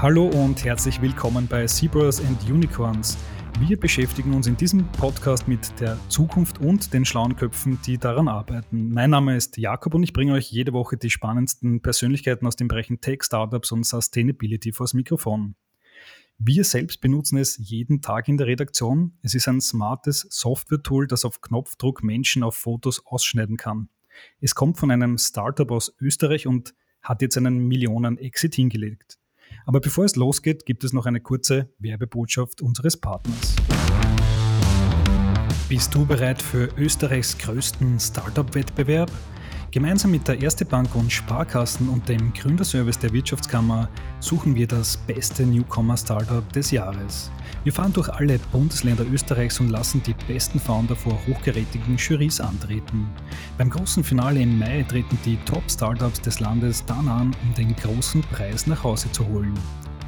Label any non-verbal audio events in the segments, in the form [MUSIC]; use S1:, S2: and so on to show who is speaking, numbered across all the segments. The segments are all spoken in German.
S1: Hallo und herzlich willkommen bei Zebras and Unicorns. Wir beschäftigen uns in diesem Podcast mit der Zukunft und den schlauen Köpfen, die daran arbeiten. Mein Name ist Jakob und ich bringe euch jede Woche die spannendsten Persönlichkeiten aus den Bereichen Tech, Startups und Sustainability vors Mikrofon. Wir selbst benutzen es jeden Tag in der Redaktion. Es ist ein smartes Software-Tool, das auf Knopfdruck Menschen auf Fotos ausschneiden kann. Es kommt von einem Startup aus Österreich und hat jetzt einen Millionen-Exit hingelegt. Aber bevor es losgeht, gibt es noch eine kurze Werbebotschaft unseres Partners. Bist du bereit für Österreichs größten Startup-Wettbewerb? Gemeinsam mit der Erste Bank und Sparkassen und dem Gründerservice der Wirtschaftskammer suchen wir das beste Newcomer-Startup des Jahres. Wir fahren durch alle Bundesländer Österreichs und lassen die besten Founder vor hochgerätigen Jurys antreten. Beim großen Finale im Mai treten die Top-Startups des Landes dann an, um den großen Preis nach Hause zu holen.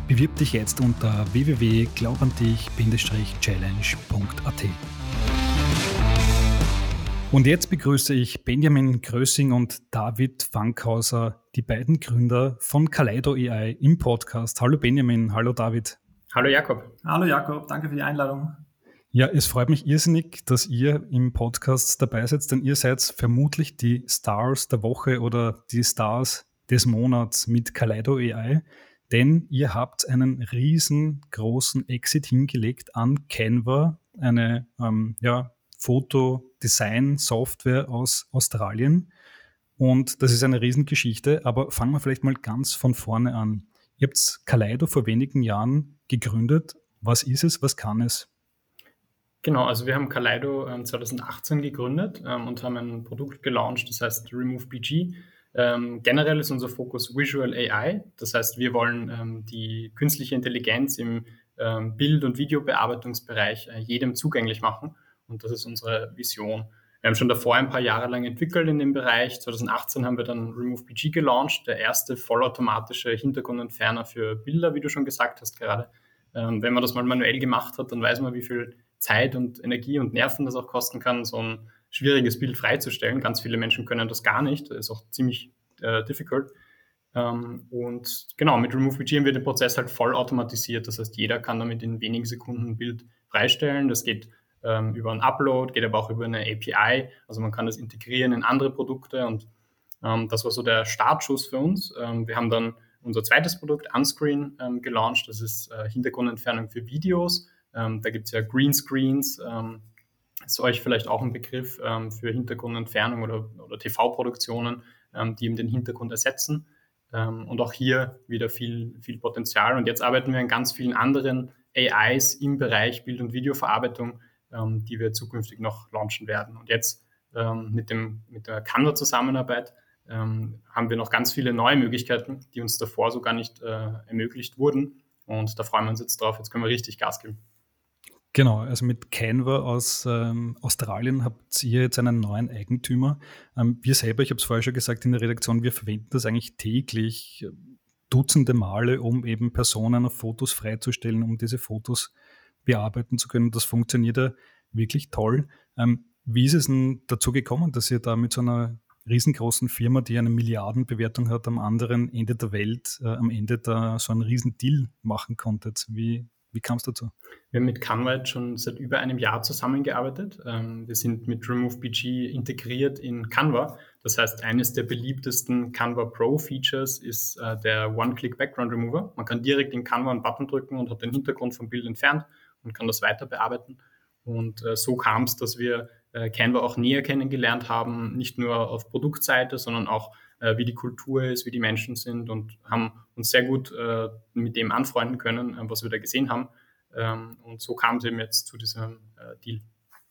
S1: Bewirb dich jetzt unter www.glaubandich-challenge.at. Und jetzt begrüße ich Benjamin Grössing und David Fankhauser, die beiden Gründer von Kaleido AI im Podcast. Hallo Benjamin, hallo David.
S2: Hallo Jakob.
S3: Hallo Jakob, danke für die Einladung.
S1: Ja, es freut mich irrsinnig, dass ihr im Podcast dabei seid, denn ihr seid vermutlich die Stars der Woche oder die Stars des Monats mit Kaleido AI, denn ihr habt einen riesengroßen Exit hingelegt an Canva, eine ähm, ja, Fotodesign-Software aus Australien. Und das ist eine Riesengeschichte, aber fangen wir vielleicht mal ganz von vorne an. Ihr habt Kaleido vor wenigen Jahren gegründet. Was ist es? Was kann es?
S2: Genau, also wir haben Kaleido 2018 ähm, gegründet ähm, und haben ein Produkt gelauncht, das heißt Remove BG. Ähm, generell ist unser Fokus Visual AI. Das heißt, wir wollen ähm, die künstliche Intelligenz im ähm, Bild- und Videobearbeitungsbereich äh, jedem zugänglich machen. Und das ist unsere Vision. Wir haben schon davor ein paar Jahre lang entwickelt in dem Bereich. 2018 haben wir dann Remove PG gelauncht, der erste vollautomatische Hintergrundentferner für Bilder, wie du schon gesagt hast gerade. Ähm, wenn man das mal manuell gemacht hat, dann weiß man, wie viel Zeit und Energie und Nerven das auch kosten kann, so ein schwieriges Bild freizustellen. Ganz viele Menschen können das gar nicht. Das ist auch ziemlich äh, difficult. Ähm, und genau, mit Remove PG haben wir den Prozess halt voll automatisiert. Das heißt, jeder kann damit in wenigen Sekunden ein Bild freistellen. Das geht ähm, über einen Upload, geht aber auch über eine API. Also man kann das integrieren in andere Produkte und ähm, das war so der Startschuss für uns. Ähm, wir haben dann unser zweites Produkt, Unscreen, ähm, gelauncht. Das ist äh, Hintergrundentfernung für Videos. Ähm, da gibt es ja Greenscreens. Ähm, ist euch vielleicht auch ein Begriff für Hintergrundentfernung oder, oder TV-Produktionen, die eben den Hintergrund ersetzen. Und auch hier wieder viel, viel Potenzial. Und jetzt arbeiten wir an ganz vielen anderen AIs im Bereich Bild- und Videoverarbeitung, ähm, die wir zukünftig noch launchen werden. Und jetzt ähm, mit, dem, mit der Canva-Zusammenarbeit ähm, haben wir noch ganz viele neue Möglichkeiten, die uns davor so gar nicht äh, ermöglicht wurden. Und da freuen wir uns jetzt drauf. Jetzt können wir richtig Gas geben.
S1: Genau, also mit Canva aus ähm, Australien habt ihr jetzt einen neuen Eigentümer. Ähm, wir selber, ich habe es vorher schon gesagt in der Redaktion, wir verwenden das eigentlich täglich äh, Dutzende Male, um eben Personen auf Fotos freizustellen, um diese Fotos bearbeiten zu können. Das funktioniert ja wirklich toll. Ähm, wie ist es denn dazu gekommen, dass ihr da mit so einer riesengroßen Firma, die eine Milliardenbewertung hat, am anderen Ende der Welt, äh, am Ende da so einen riesen Deal machen konntet? Wie, wie kam es dazu?
S2: Wir haben mit Canva schon seit über einem Jahr zusammengearbeitet. Ähm, wir sind mit Remove BG integriert in Canva. Das heißt, eines der beliebtesten Canva Pro Features ist äh, der One-Click Background Remover. Man kann direkt in Canva einen Button drücken und hat den Hintergrund vom Bild entfernt und kann das weiter bearbeiten. Und äh, so kam es, dass wir äh, Canva auch näher kennengelernt haben, nicht nur auf Produktseite, sondern auch äh, wie die Kultur ist, wie die Menschen sind und haben uns sehr gut äh, mit dem anfreunden können, äh, was wir da gesehen haben. Ähm, und so kam es eben jetzt zu diesem äh, Deal.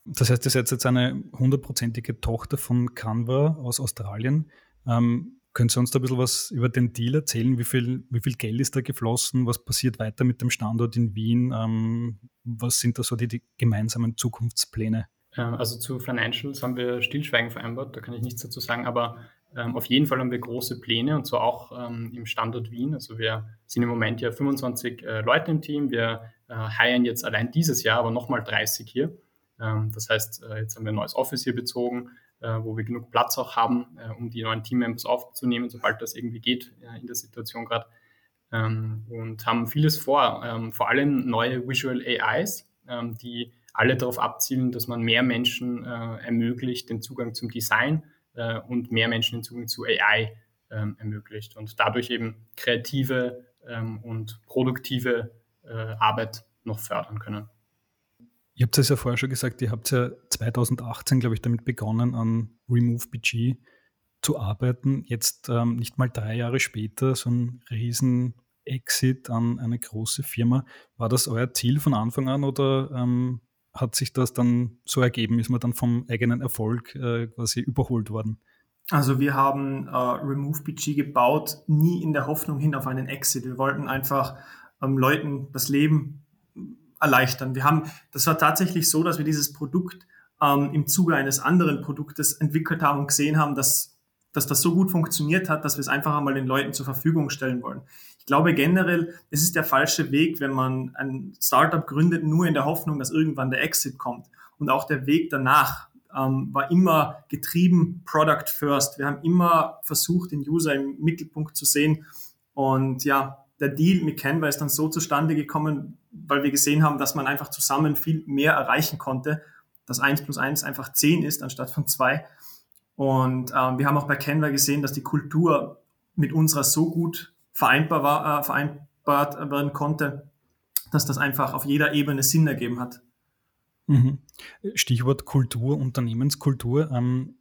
S1: Das heißt, ihr seid jetzt eine hundertprozentige Tochter von Canva aus Australien. Ähm, können Sie uns da ein bisschen was über den Deal erzählen? Wie viel, wie viel Geld ist da geflossen? Was passiert weiter mit dem Standort in Wien? Ähm, was sind da so die, die gemeinsamen Zukunftspläne?
S2: Also zu Financials haben wir Stillschweigen vereinbart, da kann ich nichts dazu sagen, aber ähm, auf jeden Fall haben wir große Pläne und zwar auch ähm, im Standort Wien. Also wir sind im Moment ja 25 äh, Leute im Team. Wir äh, heiern jetzt allein dieses Jahr aber nochmal 30 hier. Ähm, das heißt, äh, jetzt haben wir ein neues Office hier bezogen äh, wo wir genug Platz auch haben, äh, um die neuen Teammembers aufzunehmen, sobald das irgendwie geht äh, in der Situation gerade. Ähm, und haben vieles vor, ähm, vor allem neue Visual AIs, ähm, die alle darauf abzielen, dass man mehr Menschen äh, ermöglicht, den Zugang zum Design äh, und mehr Menschen den Zugang zu AI ähm, ermöglicht und dadurch eben kreative ähm, und produktive äh, Arbeit noch fördern können.
S1: Ihr habt es ja vorher schon gesagt, ihr habt ja 2018, glaube ich, damit begonnen, an Remove BG zu arbeiten. Jetzt ähm, nicht mal drei Jahre später, so ein riesen Exit an eine große Firma. War das euer Ziel von Anfang an oder ähm, hat sich das dann so ergeben? Ist man dann vom eigenen Erfolg äh, quasi überholt worden?
S3: Also wir haben äh, Remove gebaut, nie in der Hoffnung hin auf einen Exit. Wir wollten einfach ähm, Leuten das Leben erleichtern. Wir haben, das war tatsächlich so, dass wir dieses Produkt ähm, im Zuge eines anderen Produktes entwickelt haben und gesehen haben, dass, dass das so gut funktioniert hat, dass wir es einfach einmal den Leuten zur Verfügung stellen wollen glaube generell, es ist der falsche Weg, wenn man ein Startup gründet, nur in der Hoffnung, dass irgendwann der Exit kommt. Und auch der Weg danach ähm, war immer getrieben Product First. Wir haben immer versucht, den User im Mittelpunkt zu sehen. Und ja, der Deal mit Canva ist dann so zustande gekommen, weil wir gesehen haben, dass man einfach zusammen viel mehr erreichen konnte, dass eins plus eins einfach zehn ist anstatt von zwei. Und ähm, wir haben auch bei Canva gesehen, dass die Kultur mit unserer so gut vereinbar war, äh, vereinbart werden konnte, dass das einfach auf jeder Ebene Sinn ergeben hat.
S1: Mhm. Stichwort Kultur, Unternehmenskultur. Ähm,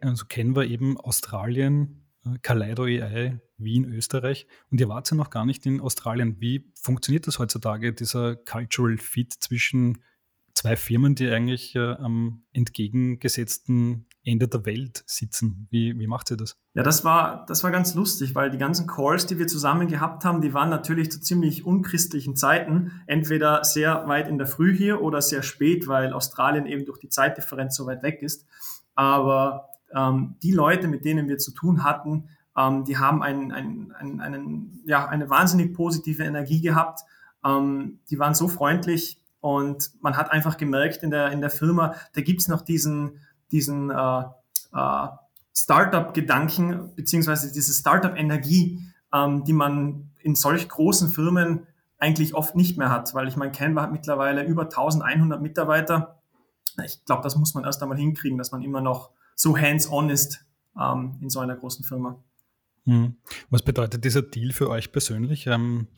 S1: also wir eben Australien, äh, Kaleido AI, Wien, Österreich. Und ihr wart ja noch gar nicht in Australien. Wie funktioniert das heutzutage, dieser Cultural Fit zwischen zwei Firmen, die eigentlich äh, am entgegengesetzten Ende der Welt sitzen. Wie, wie macht ihr das?
S3: Ja, das war, das war ganz lustig, weil die ganzen Calls, die wir zusammen gehabt haben, die waren natürlich zu ziemlich unchristlichen Zeiten. Entweder sehr weit in der Früh hier oder sehr spät, weil Australien eben durch die Zeitdifferenz so weit weg ist. Aber ähm, die Leute, mit denen wir zu tun hatten, ähm, die haben einen, einen, einen, einen, ja, eine wahnsinnig positive Energie gehabt. Ähm, die waren so freundlich und man hat einfach gemerkt in der, in der Firma, da gibt's noch diesen, diesen äh, äh, Startup-Gedanken beziehungsweise diese Startup-Energie, ähm, die man in solch großen Firmen eigentlich oft nicht mehr hat, weil ich meine, Canva hat mittlerweile über 1100 Mitarbeiter. Ich glaube, das muss man erst einmal hinkriegen, dass man immer noch so hands-on ist ähm, in so einer großen Firma.
S1: Hm. Was bedeutet dieser Deal für euch persönlich? Ähm,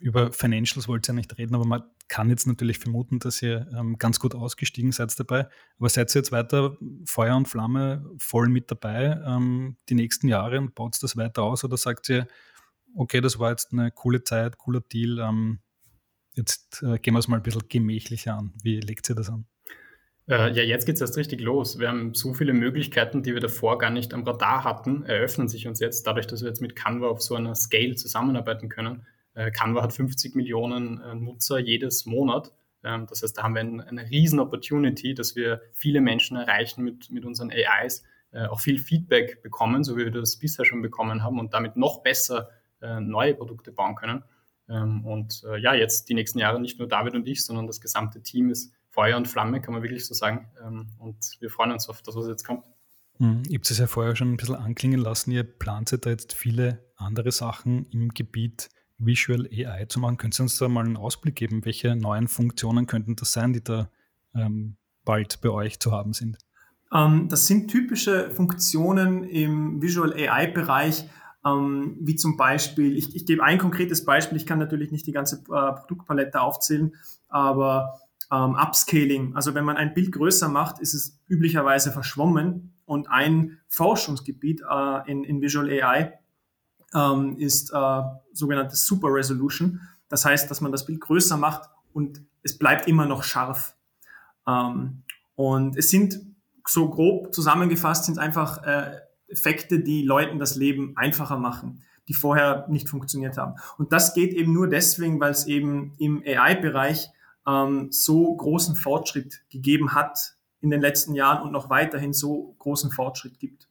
S1: über Financials wollt ihr ja nicht reden, aber man kann jetzt natürlich vermuten, dass ihr ähm, ganz gut ausgestiegen seid dabei. Aber seid ihr jetzt weiter Feuer und Flamme voll mit dabei ähm, die nächsten Jahre und baut das weiter aus oder sagt ihr, okay, das war jetzt eine coole Zeit, cooler Deal, ähm, jetzt äh, gehen wir es mal ein bisschen gemächlicher an. Wie legt ihr das an?
S2: Äh, ja, jetzt geht es erst richtig los. Wir haben so viele Möglichkeiten, die wir davor gar nicht am Radar hatten, eröffnen sich uns jetzt, dadurch, dass wir jetzt mit Canva auf so einer Scale zusammenarbeiten können. Äh, Canva hat 50 Millionen äh, Nutzer jedes Monat. Ähm, das heißt, da haben wir eine riesen Opportunity, dass wir viele Menschen erreichen mit, mit unseren AIs, äh, auch viel Feedback bekommen, so wie wir das bisher schon bekommen haben und damit noch besser neue Produkte bauen können. Ähm, und ja, jetzt die nächsten Jahre nicht nur David und ich, sondern das gesamte Team ist Feuer und Flamme, kann man wirklich so sagen. Ähm, und wir freuen uns auf das, was jetzt kommt.
S1: Mhm. Ihr habt es ja vorher schon ein bisschen anklingen lassen. Ihr plant da jetzt viele andere Sachen im Gebiet Visual AI zu machen. Können Sie uns da mal einen Ausblick geben? Welche neuen Funktionen könnten das sein, die da ähm, bald bei euch zu haben sind?
S3: Ähm, das sind typische Funktionen im Visual AI-Bereich, ähm, wie zum Beispiel, ich, ich, gebe ein konkretes Beispiel, ich kann natürlich nicht die ganze äh, Produktpalette aufzählen, aber ähm, Upscaling, also wenn man ein Bild größer macht, ist es üblicherweise verschwommen und ein Forschungsgebiet äh, in, in Visual AI ähm, ist äh, sogenannte Super Resolution. Das heißt, dass man das Bild größer macht und es bleibt immer noch scharf. Ähm, und es sind so grob zusammengefasst sind einfach äh, Effekte, die Leuten das Leben einfacher machen, die vorher nicht funktioniert haben. Und das geht eben nur deswegen, weil es eben im AI-Bereich ähm, so großen Fortschritt gegeben hat in den letzten Jahren und noch weiterhin so großen Fortschritt gibt.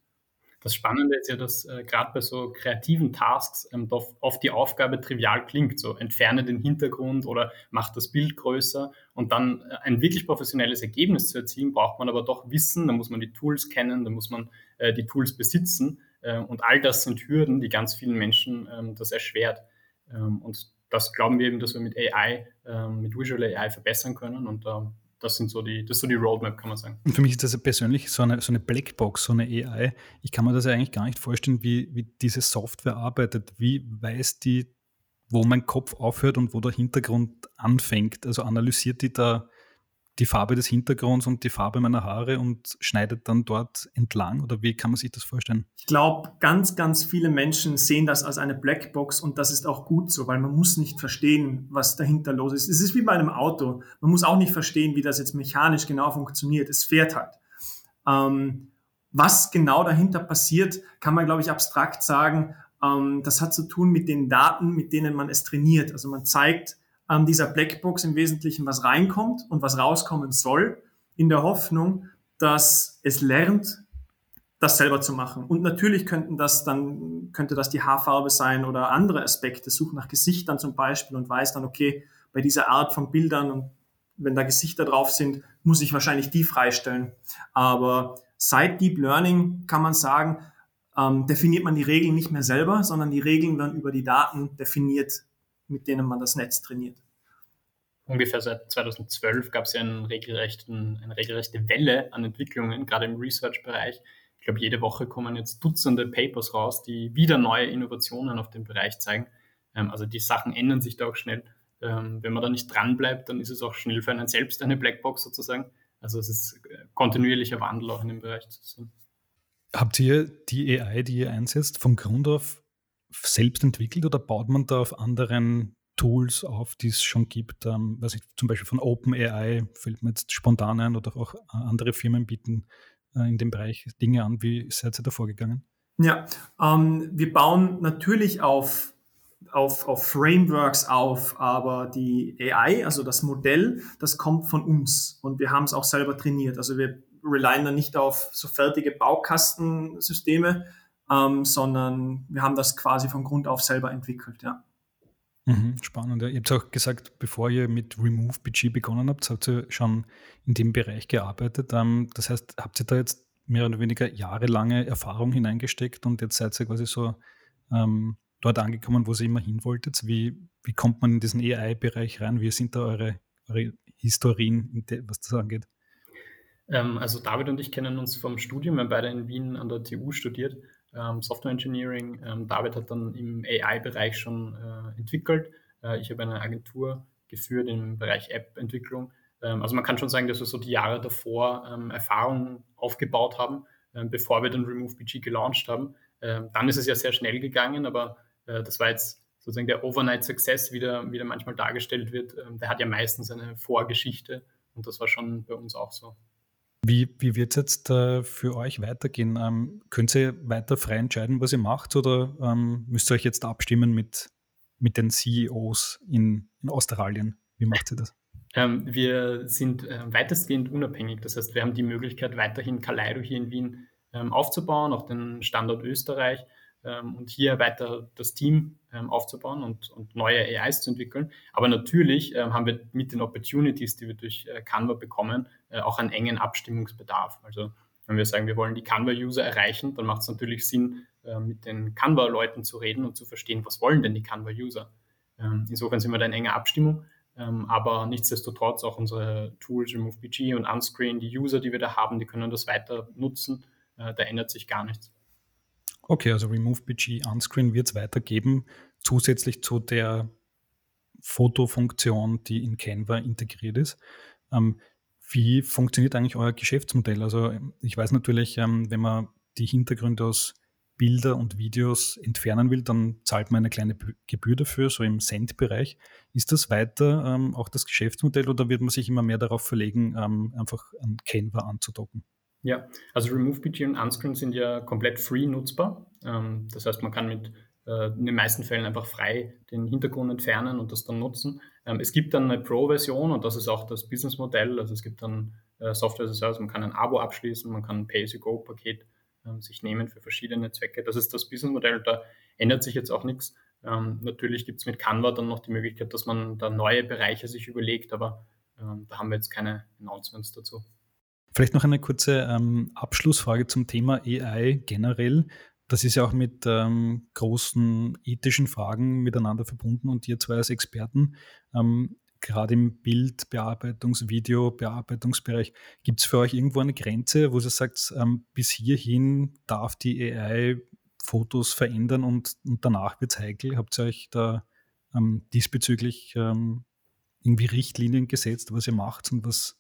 S2: Das Spannende ist ja, dass äh, gerade bei so kreativen Tasks ähm, oft die Aufgabe trivial klingt. So entferne den Hintergrund oder mach das Bild größer. Und dann äh, ein wirklich professionelles Ergebnis zu erzielen, braucht man aber doch Wissen, da muss man die Tools kennen, da muss man äh, die Tools besitzen. Äh, und all das sind Hürden, die ganz vielen Menschen ähm, das erschwert. Ähm, und das glauben wir eben, dass wir mit AI, ähm, mit Visual AI verbessern können. Und äh, das sind so die, das so die Roadmap, kann man sagen.
S1: Und für mich ist das persönlich so eine, so eine Blackbox, so eine AI. Ich kann mir das ja eigentlich gar nicht vorstellen, wie, wie diese Software arbeitet. Wie weiß die, wo mein Kopf aufhört und wo der Hintergrund anfängt? Also analysiert die da die Farbe des Hintergrunds und die Farbe meiner Haare und schneidet dann dort entlang? Oder wie kann man sich das vorstellen?
S3: Ich glaube, ganz, ganz viele Menschen sehen das als eine Blackbox und das ist auch gut so, weil man muss nicht verstehen, was dahinter los ist. Es ist wie bei einem Auto. Man muss auch nicht verstehen, wie das jetzt mechanisch genau funktioniert. Es fährt halt. Ähm, was genau dahinter passiert, kann man, glaube ich, abstrakt sagen. Ähm, das hat zu tun mit den Daten, mit denen man es trainiert. Also man zeigt, an dieser Blackbox im Wesentlichen, was reinkommt und was rauskommen soll, in der Hoffnung, dass es lernt, das selber zu machen. Und natürlich könnten das dann, könnte das die Haarfarbe sein oder andere Aspekte, sucht nach Gesichtern zum Beispiel und weiß dann, okay, bei dieser Art von Bildern und wenn da Gesichter drauf sind, muss ich wahrscheinlich die freistellen. Aber seit Deep Learning kann man sagen, ähm, definiert man die Regeln nicht mehr selber, sondern die Regeln werden über die Daten definiert, mit denen man das Netz trainiert.
S2: Ungefähr seit 2012 gab es ja einen regelrechten, eine regelrechte Welle an Entwicklungen, gerade im Research-Bereich. Ich glaube, jede Woche kommen jetzt Dutzende Papers raus, die wieder neue Innovationen auf dem Bereich zeigen. Ähm, also die Sachen ändern sich da auch schnell. Ähm, wenn man da nicht dran bleibt, dann ist es auch schnell für einen selbst eine Blackbox sozusagen. Also es ist äh, kontinuierlicher Wandel auch in dem Bereich zu sehen.
S1: Habt ihr die AI, die ihr einsetzt, von Grund auf selbst entwickelt oder baut man da auf anderen Tools auf, die es schon gibt? Ähm, was ich, zum Beispiel von OpenAI fällt mir jetzt spontan ein oder auch andere Firmen bieten äh, in dem Bereich Dinge an. Wie seid ihr da vorgegangen?
S3: Ja, ähm, wir bauen natürlich auf, auf, auf Frameworks auf, aber die AI, also das Modell, das kommt von uns und wir haben es auch selber trainiert. Also wir relyen da nicht auf so fertige Baukastensysteme, ähm, sondern wir haben das quasi von Grund auf selber entwickelt, ja.
S1: Mhm, spannend. Ja. Ihr habt auch gesagt, bevor ihr mit Remove BG begonnen habt, habt ihr schon in dem Bereich gearbeitet. Ähm, das heißt, habt ihr da jetzt mehr oder weniger jahrelange Erfahrung hineingesteckt und jetzt seid ihr quasi so ähm, dort angekommen, wo ihr immer hin wolltet? Wie, wie kommt man in diesen AI-Bereich rein? Wie sind da eure, eure Historien, was das angeht?
S2: Ähm, also David und ich kennen uns vom Studium, wir haben beide in Wien an der TU studiert ähm, Software Engineering. Ähm, David hat dann im AI-Bereich schon äh, entwickelt. Äh, ich habe eine Agentur geführt im Bereich App-Entwicklung. Ähm, also man kann schon sagen, dass wir so die Jahre davor ähm, Erfahrungen aufgebaut haben, ähm, bevor wir dann RemoveBG gelauncht haben. Ähm, dann ist es ja sehr schnell gegangen, aber äh, das war jetzt sozusagen der Overnight Success, wie der, wie der manchmal dargestellt wird. der hat ja meistens eine Vorgeschichte und das war schon bei uns auch so.
S1: Wie, wie wird es jetzt äh, für euch weitergehen? Ähm, könnt ihr weiter frei entscheiden, was ihr macht, oder ähm, müsst ihr euch jetzt abstimmen mit, mit den CEOs in, in Australien? Wie macht ihr das?
S2: Ähm, wir sind äh, weitestgehend unabhängig. Das heißt, wir haben die Möglichkeit, weiterhin Kaleido hier in Wien ähm, aufzubauen, auch den Standort Österreich und hier weiter das Team ähm, aufzubauen und, und, neue AIs zu entwickeln. Aber natürlich ähm, haben wir mit den Opportunities, die wir durch äh, Canva bekommen, äh, auch einen engen Abstimmungsbedarf. Also wenn wir sagen, wir wollen die Canva-User erreichen, dann macht es natürlich Sinn, mit den Canva-Leuten zu reden und zu verstehen, was wollen denn die Canva-User. Ähm, insofern sind wir da in enger Abstimmung. Ähm, aber nichtsdestotrotz auch unsere Tools, RemoveBG und Unscreen, die User, die wir da haben, die können das weiter nutzen. Äh, da ändert sich gar nichts.
S1: Okay, also RemoveBG Unscreen wird es weitergeben, zusätzlich zu der Fotofunktion, die in Canva integriert ist. Ähm, wie funktioniert eigentlich euer Geschäftsmodell? Also ich weiß natürlich, ähm, wenn man die Hintergründe aus Bilder und Videos entfernen will, dann zahlt man eine kleine Gebühr dafür, so im Cent-Bereich. Ist das weiter ähm, auch das Geschäftsmodell oder wird man sich immer mehr darauf verlegen, ähm, einfach an Canva anzudocken?
S2: Ja, also RemovePG und Unscreen sind ja komplett free nutzbar. Ähm, das heißt, man kann mit äh, in den meisten Fällen einfach frei den Hintergrund entfernen und das dann nutzen. Ähm, es gibt dann eine Pro-Version und das ist auch das Businessmodell. Also es gibt dann äh, Software as a Service, man kann ein Abo abschließen, man kann ein Pay-as-you-go-Paket ähm, sich nehmen für verschiedene Zwecke. Das ist das Businessmodell, da ändert sich jetzt auch nichts. Ähm, natürlich gibt es mit Canva dann noch die Möglichkeit, dass man da neue Bereiche sich überlegt, aber ähm, da haben wir jetzt keine Announcements dazu.
S1: Vielleicht noch eine kurze ähm, Abschlussfrage zum Thema AI generell. das ist ja auch mit ähm, großen ethischen Fragen miteinander verbunden und ihr zwei als Experten, ähm, gerade im Bildbearbeitungs-, Videobearbeitungsbereich, gibt es für euch irgendwo eine Grenze, wo ihr sagt, ähm, bis hierhin darf die AI Fotos verändern und, und danach wird es heikel? Habt ihr euch da ähm, diesbezüglich ähm, irgendwie Richtlinien gesetzt, was ihr macht und was,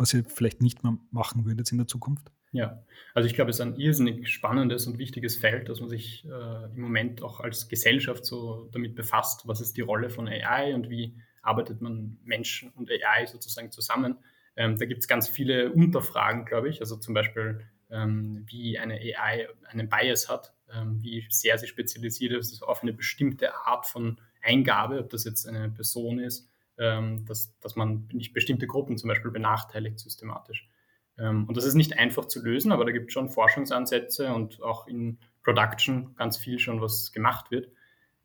S1: was ihr vielleicht nicht mehr machen würdet in der Zukunft?
S2: Ja, also ich glaube, es ist ein irrsinnig spannendes und wichtiges Feld, dass man sich äh, im Moment auch als Gesellschaft so damit befasst, was ist die Rolle von AI und wie arbeitet man Menschen und AI sozusagen zusammen. Ähm, da gibt es ganz viele Unterfragen, glaube ich, also zum Beispiel, ähm, wie eine AI einen Bias hat, ähm, wie sehr sie spezialisiert ist auf eine bestimmte Art von Eingabe, ob das jetzt eine Person ist, ähm, dass, dass man nicht bestimmte Gruppen zum Beispiel benachteiligt systematisch. Ähm, und das ist nicht einfach zu lösen, aber da gibt es schon Forschungsansätze und auch in Production ganz viel schon, was gemacht wird.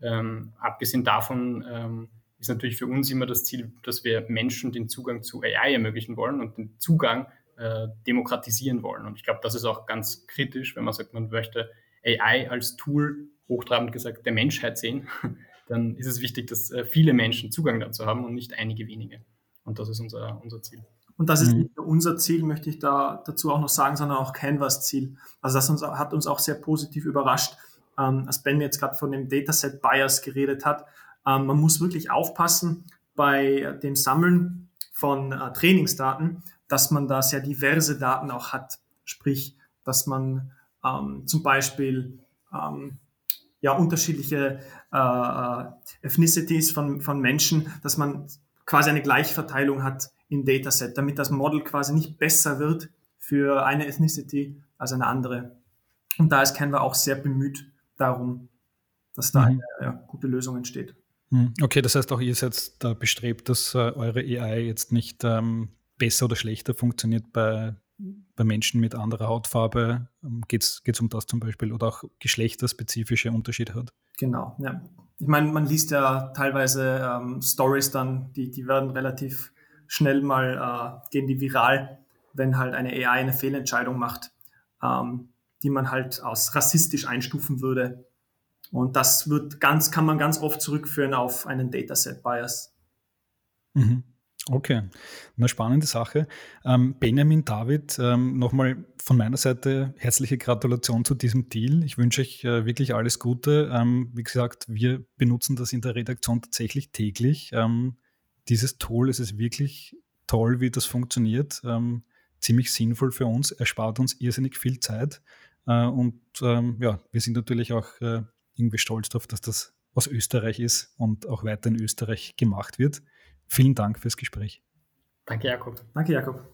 S2: Ähm, abgesehen davon ähm, ist natürlich für uns immer das Ziel, dass wir Menschen den Zugang zu AI ermöglichen wollen und den Zugang äh, demokratisieren wollen. Und ich glaube, das ist auch ganz kritisch, wenn man sagt, man möchte AI als Tool, hochtrabend gesagt, der Menschheit sehen, [LAUGHS] dann ist es wichtig, dass äh, viele Menschen Zugang dazu haben und nicht einige wenige. Und das ist unser, unser Ziel.
S3: Und das ist mhm. nicht nur unser Ziel, möchte ich da dazu auch noch sagen, sondern auch Canvas Ziel. Also das uns, hat uns auch sehr positiv überrascht, ähm, als Ben jetzt gerade von dem Dataset Bias geredet hat. Ähm, man muss wirklich aufpassen bei dem Sammeln von äh, Trainingsdaten, dass man da sehr diverse Daten auch hat. Sprich, dass man ähm, zum Beispiel ähm, ja, unterschiedliche äh, äh, Ethnicities von, von Menschen, dass man quasi eine Gleichverteilung hat im Dataset, damit das Model quasi nicht besser wird für eine Ethnicity als eine andere. Und da ist Canva auch sehr bemüht darum, dass da mhm. eine ja, gute Lösung entsteht.
S1: Mhm. Okay, das heißt auch ihr seid da bestrebt, dass äh, eure AI jetzt nicht ähm, besser oder schlechter funktioniert bei bei Menschen mit anderer Hautfarbe ähm, geht es um das zum Beispiel oder auch geschlechterspezifische Unterschiede hat.
S3: Genau, ja. Ich meine, man liest ja teilweise ähm, Stories dann, die, die werden relativ schnell mal, äh, gehen die viral, wenn halt eine AI eine Fehlentscheidung macht, ähm, die man halt als rassistisch einstufen würde. Und das wird ganz, kann man ganz oft zurückführen auf einen Dataset-Bias.
S1: Mhm. Okay, eine spannende Sache. Ähm, Benjamin David, ähm, nochmal von meiner Seite herzliche Gratulation zu diesem Deal. Ich wünsche euch äh, wirklich alles Gute. Ähm, wie gesagt, wir benutzen das in der Redaktion tatsächlich täglich. Dieses Tool, es ist wirklich toll, wie das funktioniert. Ziemlich sinnvoll für uns, erspart uns irrsinnig viel Zeit. Äh, und ja, wir sind natürlich auch äh, irgendwie stolz darauf, dass das aus Österreich ist und auch weiter in Österreich gemacht wird. Vielen Dank fürs Gespräch.
S2: Danke, Jakob.
S3: Danke, Jakob.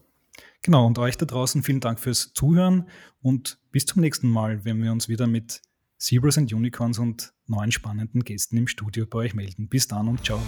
S1: Genau, und euch da draußen vielen Dank fürs Zuhören und bis zum nächsten Mal, wenn wir uns wieder mit Zebras and Unicorns und neuen spannenden Gästen im Studio bei euch melden. Bis dann und ciao.